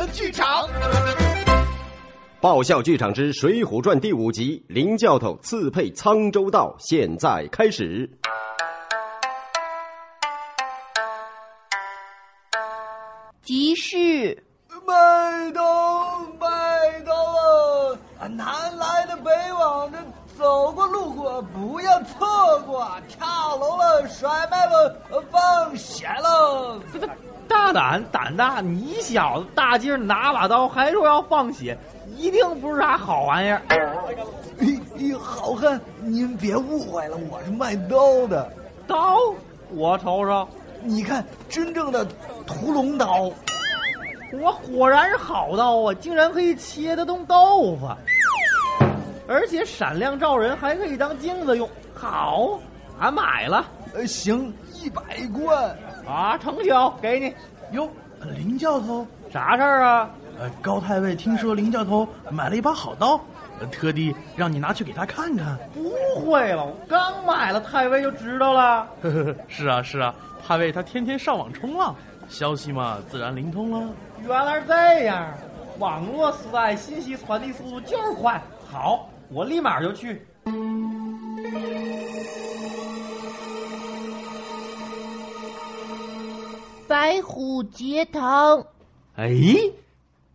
的剧场。爆笑剧场之《水浒传》第五集《林教头刺配沧州道》，现在开始。集市，麦冬，麦冬啊！南来的北往，的走过路过不要错过，跳楼了，甩卖了，放血了。大胆胆大，你小子大街上拿把刀还说要放血，一定不是啥好玩意儿。咦，好汉，您别误会了，我是卖刀的。刀，我瞅瞅。你看，真正的屠龙刀，我果然是好刀啊！竟然可以切得动豆腐，而且闪亮照人，还可以当镜子用。好，俺买了。呃，行，一百贯啊，成交，给你。哟，林教头，啥事儿啊？呃，高太尉听说林教头买了一把好刀，特地让你拿去给他看看。不会了，我刚买了，太尉就知道了。呵呵，是啊，是啊。太尉他天天上网冲浪，消息嘛自然灵通了。原来是这样，网络时代信息传递速度就是快。好，我立马就去。白虎节堂。哎，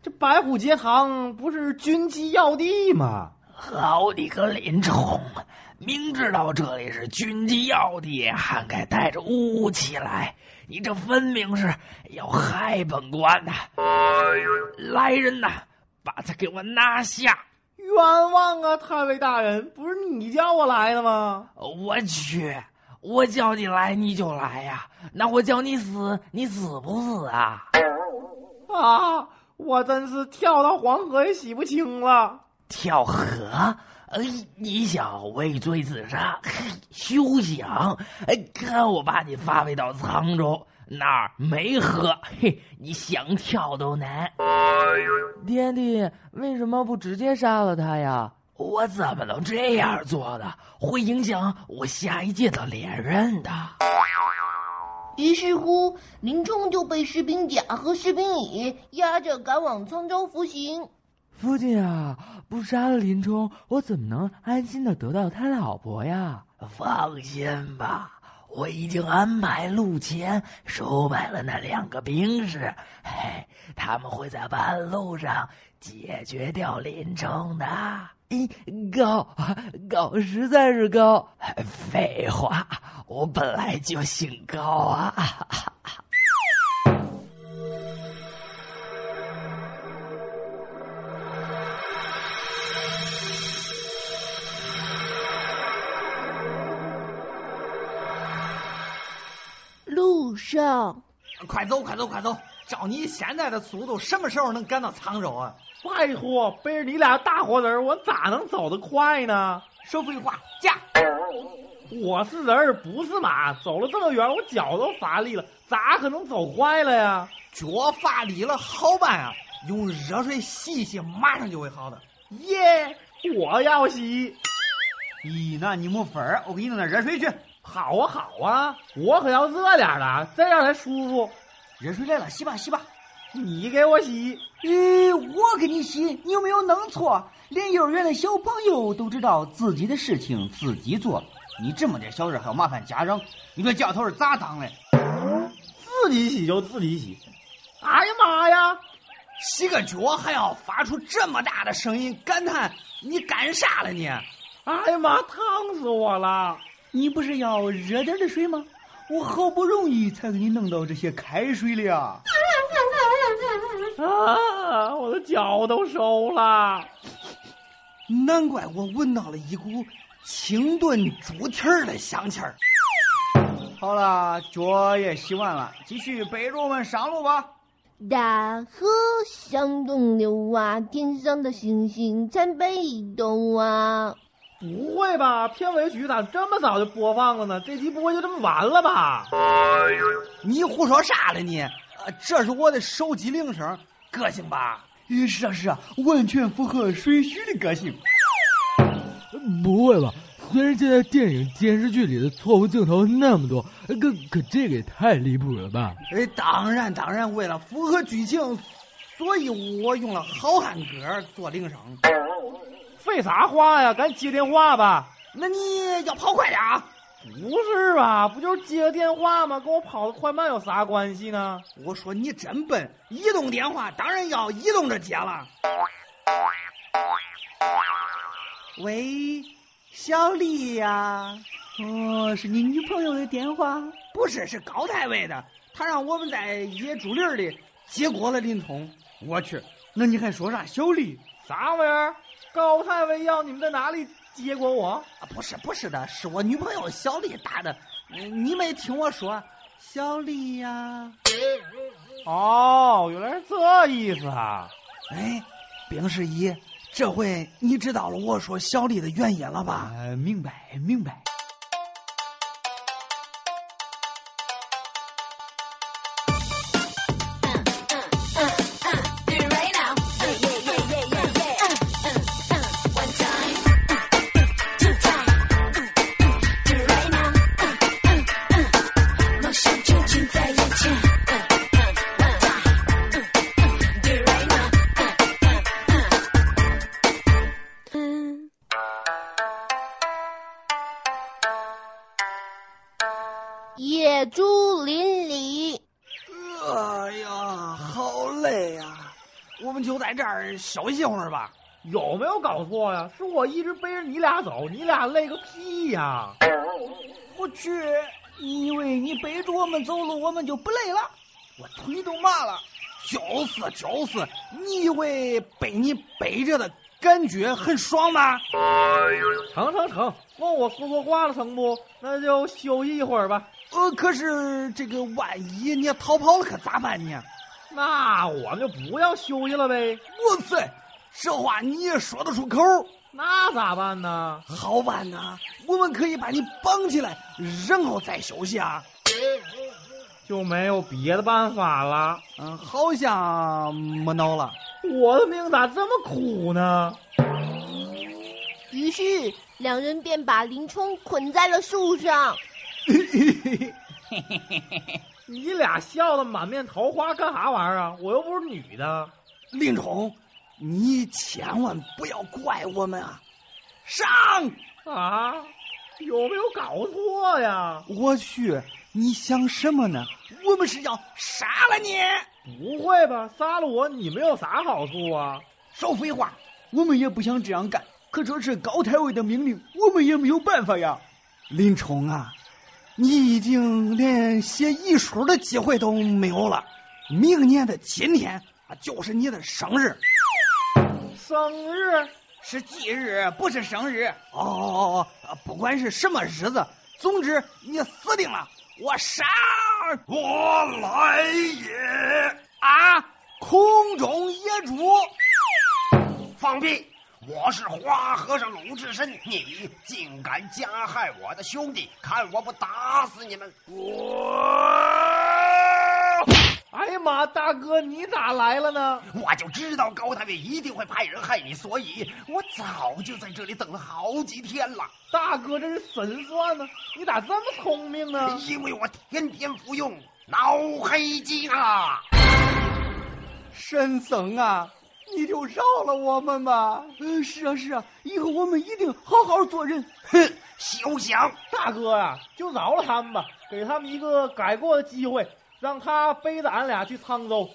这白虎节堂不是军机要地吗？好你个林冲！明知道这里是军机要地，还敢带着武器来？你这分明是要害本官呐！来人呐，把他给我拿下！冤枉啊，太尉大人，不是你叫我来的吗？我去，我叫你来你就来呀？那我叫你死，你死不死啊？啊！我真是跳到黄河也洗不清了。跳河？哎，你想畏罪自杀？嘿，休想！哎，看我把你发配到沧州，那儿没河，嘿，你想跳都难。爹地，为什么不直接杀了他呀？我怎么能这样做的？会影响我下一届的连任的。于是乎，林冲就被士兵甲和士兵乙押着赶往沧州服刑。父亲啊，不杀了林冲，我怎么能安心的得到他老婆呀？放心吧，我已经安排陆谦收买了那两个兵士，嘿，他们会在半路上解决掉林冲的。咦，高高实在是高！废话，我本来就姓高啊。路上，快走，快走，快走！照你现在的速度，什么时候能赶到沧州啊？拜托，背着你俩大活人，我咋能走得快呢？说废话，驾！我是人，不是马，走了这么远，我脚都乏力了，咋可能走坏了呀？脚乏力了，好办啊！用热水洗一洗，马上就会好的。耶！我要洗。咦，那你没法儿，我给你弄点热水去。好啊，好啊，我可要热点的，这样才舒服。热水来了，洗吧，洗吧。你给我洗？咦，我给你洗，你有没有弄错？连幼儿园的小朋友都知道自己的事情自己做，你这么点小事还要麻烦家长，你说教头是咋当的？自己洗就自己洗。哎呀妈呀！洗个脚还要发出这么大的声音，感叹你干啥了你？哎呀妈，烫死我了！你不是要热点的水吗？我好不容易才给你弄到这些开水了呀！啊，我的脚都熟了。难怪我闻到了一股清炖猪蹄儿的香气儿。好了，脚也洗完了，继续背着我们上路吧。大河向东流啊，天上的星星参北斗啊。不会吧？片尾曲咋这么早就播放了呢？这集不会就这么完了吧？你胡说啥了你？这是我的手机铃声，个性吧？是啊是啊，完全符合水许的个性。不会吧？虽然现在电影、电视剧里的错误镜头那么多，可可这个也太离谱了吧？哎，当然当然，为了符合剧情，所以我用了好汉歌做铃声。废啥话呀？赶紧接电话吧。那你要跑快点啊！不是吧？不就是接个电话吗？跟我跑得快慢有啥关系呢？我说你真笨，移动电话当然要移动着接了。喂，小丽呀、哦，是你女朋友的电话？不是，是高太尉的，他让我们在野竹林里接过了林冲。我去，那你还说啥小丽？啥玩意儿？高太尉要你们在哪里接过我？啊，不是，不是的，是我女朋友小丽打的。嗯你没听我说，小丽呀、哦，原来是这意思啊！哎，兵十一，这回你知道了我说小丽的原因了吧？呃，明白明白。野猪林里，哎呀，好累呀、我们就在这儿休息会儿吧。有没有搞错呀？是我一直背着你俩走，你俩累个屁呀！我去，你以为你背着我们走路，我们就不累了？我腿都麻了。就是就是，你以为被你背着的感觉很爽吗？成成成，问我说错话了成不？那就休息一会儿吧。呃，可是这个万一你要逃跑了，可咋办呢？那我们就不要休息了呗。哇塞，这话你也说得出口？那咋办呢？好办呐，我们可以把你绑起来，然后再休息啊。就没有别的办法了。嗯，好像没脑了。我的命咋这么苦呢？于是两人便把林冲捆在了树上。你俩笑得满面桃花干啥玩意儿啊？我又不是女的。林冲，你千万不要怪我们啊！上！啊？有没有搞错呀？我去，你想什么呢？我们是要杀了你！不会吧？杀了我，你们有啥好处啊？少废话！我们也不想这样干，可这是高太尉的命令，我们也没有办法呀。林冲啊，你已经连写遗书的机会都没有了。明年的今天啊，就是你的生日。生日是忌日，不是生日。哦哦哦，不管是什么日子，总之你死定了。我杀！我来也！啊！空中野猪！放屁！我是花和尚鲁智深，你竟敢加害我的兄弟，看我不打死你们！我，哎呀妈，大哥你咋来了呢？我就知道高太尉一定会派人害你，所以我早就在这里等了好几天了。大哥这是神算呢，你咋这么聪明呢？因为我天天服用脑黑金啊！神僧啊！你就饶了我们吧！嗯，是啊是啊，以后我们一定好好做人。哼，休想！大哥呀、啊，就饶了他们吧，给他们一个改过的机会，让他背着俺俩去沧州。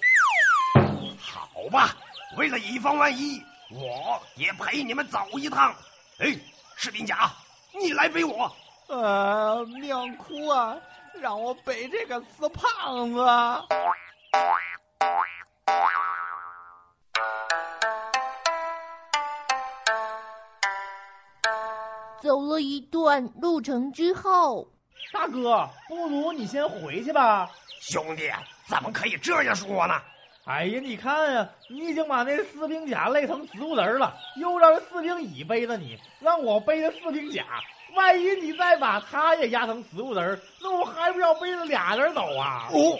好吧，为了以防万一，我也陪你们走一趟。哎，士兵甲，你来背我。呃，命苦啊，让我背这个死胖子。走了一段路程之后，大哥，不如你先回去吧。兄弟，怎么可以这样说呢？哎呀，你看呀，你已经把那四兵甲累成植物人了，又让四兵乙背着你，让我背着四兵甲，万一你再把他也压成植物人，那我还不要背着俩人走啊？哦，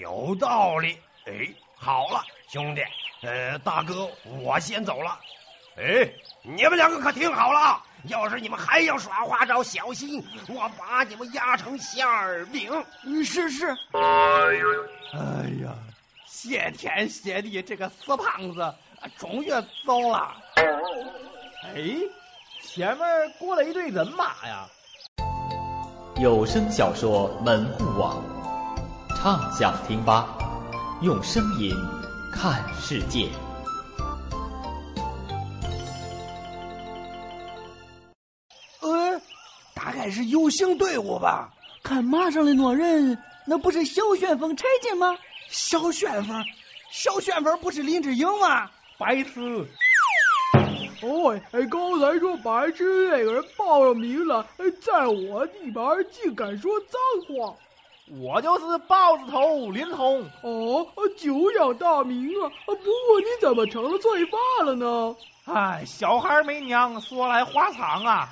有道理。哎，好了，兄弟，呃，大哥，我先走了。哎，你们两个可听好了，要是你们还要耍花招，小心我把你们压成馅儿饼。是是。哎呀，谢天谢地，这个死胖子终于走了。哎，前面过来一队人马呀！有声小说门户网，畅想听吧，用声音看世界。概是游行队伍吧？看马上的那人，那不是小旋风柴进吗？小旋风，小旋风不是林志颖吗？白痴！哦，哎，刚才说白痴那个人报了名了，在我地盘竟敢说脏话！我就是豹子头林冲。哦，久仰大名啊！不过你怎么成了罪犯了呢？哎，小孩没娘，说来话长啊。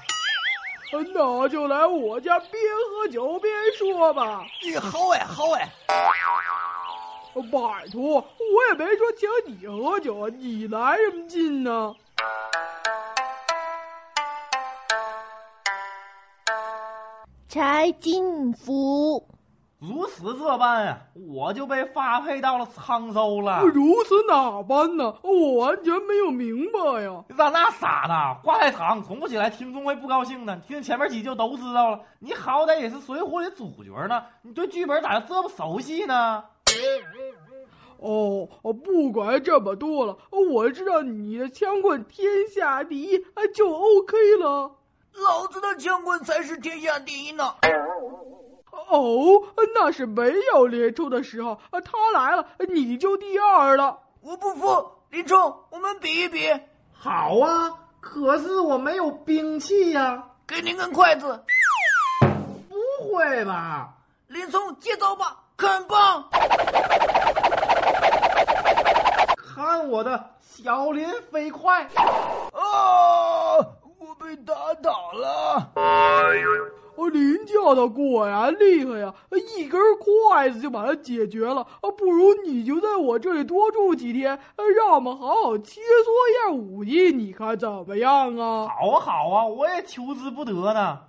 那就来我家边喝酒边说吧。你好哎，好哎。拜托，我也没说请你喝酒，你来什么劲呢？柴进府，如此这般啊，我就被发配到了沧州了。如此哪般呢？我完全没有明白呀。你咋那傻呢？话太长，重复起来听众会不高兴的。听前面几就都知道了。你好歹也是《水浒》的主角呢，你对剧本咋这么熟悉呢？哦，不管这么多了，我知道你的枪棍天下第一，就 OK 了。老子的枪棍才是天下第一呢！哦，那是没有林冲的时候，他来了你就第二了。我不服，林冲，我们比一比。好啊，可是我没有兵器呀。给你根筷子。不会吧？林冲，接招吧，很棒。看我的小林飞快！啊！我被打倒了！哦，林教头果然厉害呀，一根筷子就把它解决了。啊，不如你就在我这里多住几天，让我们好好切磋一下武艺，你看怎么样啊？好啊，好啊，我也求之不得呢。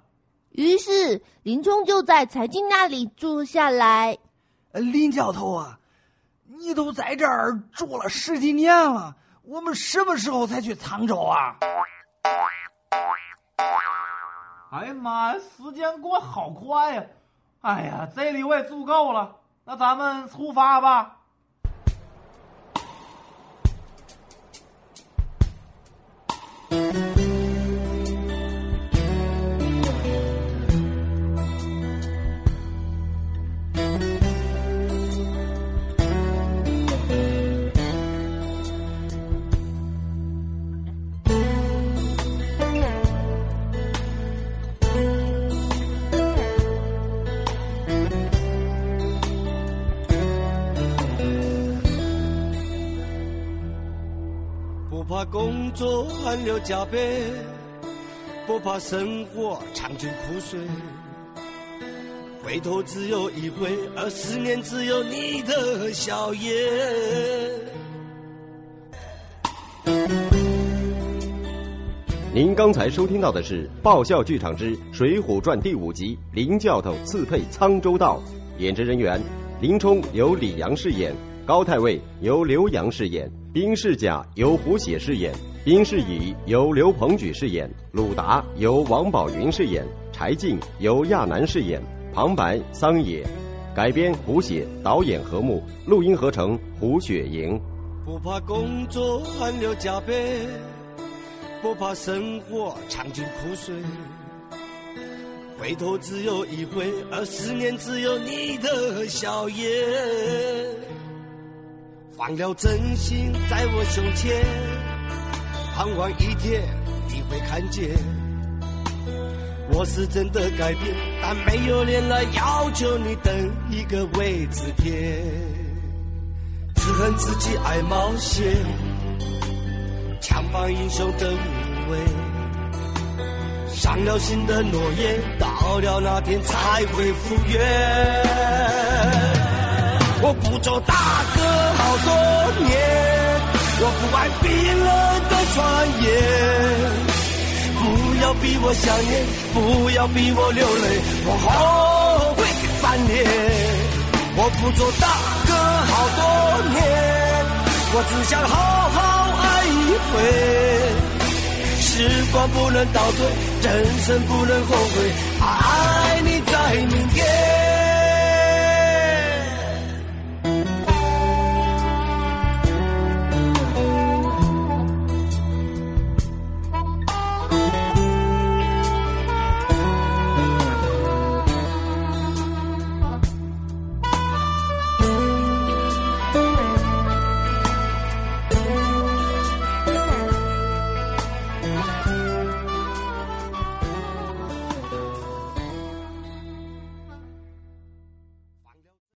于是林冲就在柴进那里住下来。林教头啊，你都在这儿住了十几年了，我们什么时候才去沧州啊？哎呀妈呀，时间过好快呀！哎呀，这里我也住够了，那咱们出发吧。不怕工作汗流浃背，不怕生活尝尽苦水。回头只有一回，而思念只有你的笑颜。您刚才收听到的是《爆笑剧场之水浒传》第五集《林教头刺配沧州道》，演职人员：林冲由李阳饰演，高太尉由刘洋饰演。兵士甲由胡写饰演，兵士乙由刘鹏举饰演，鲁达由王宝云饰演，柴进由亚楠饰演，旁白桑野，改编胡写，导演何木，录音合成胡雪莹。不怕工作汗流浃背，不怕生活尝尽苦水，回头只有一回，而思念只有你的笑颜。放了真心在我胸前，盼望一天你会看见。我是真的改变，但没有脸来要求你等一个位置天。只恨自己爱冒险，强放英雄的无畏。伤了心的诺言，到了那天才会复原。我不做大哥好多年，我不爱冰冷的传言。不要逼我想念，不要逼我流泪，我后悔翻脸。我不做大哥。好多年，我只想好好爱一回。时光不能倒退，人生不能后悔，爱你在明天。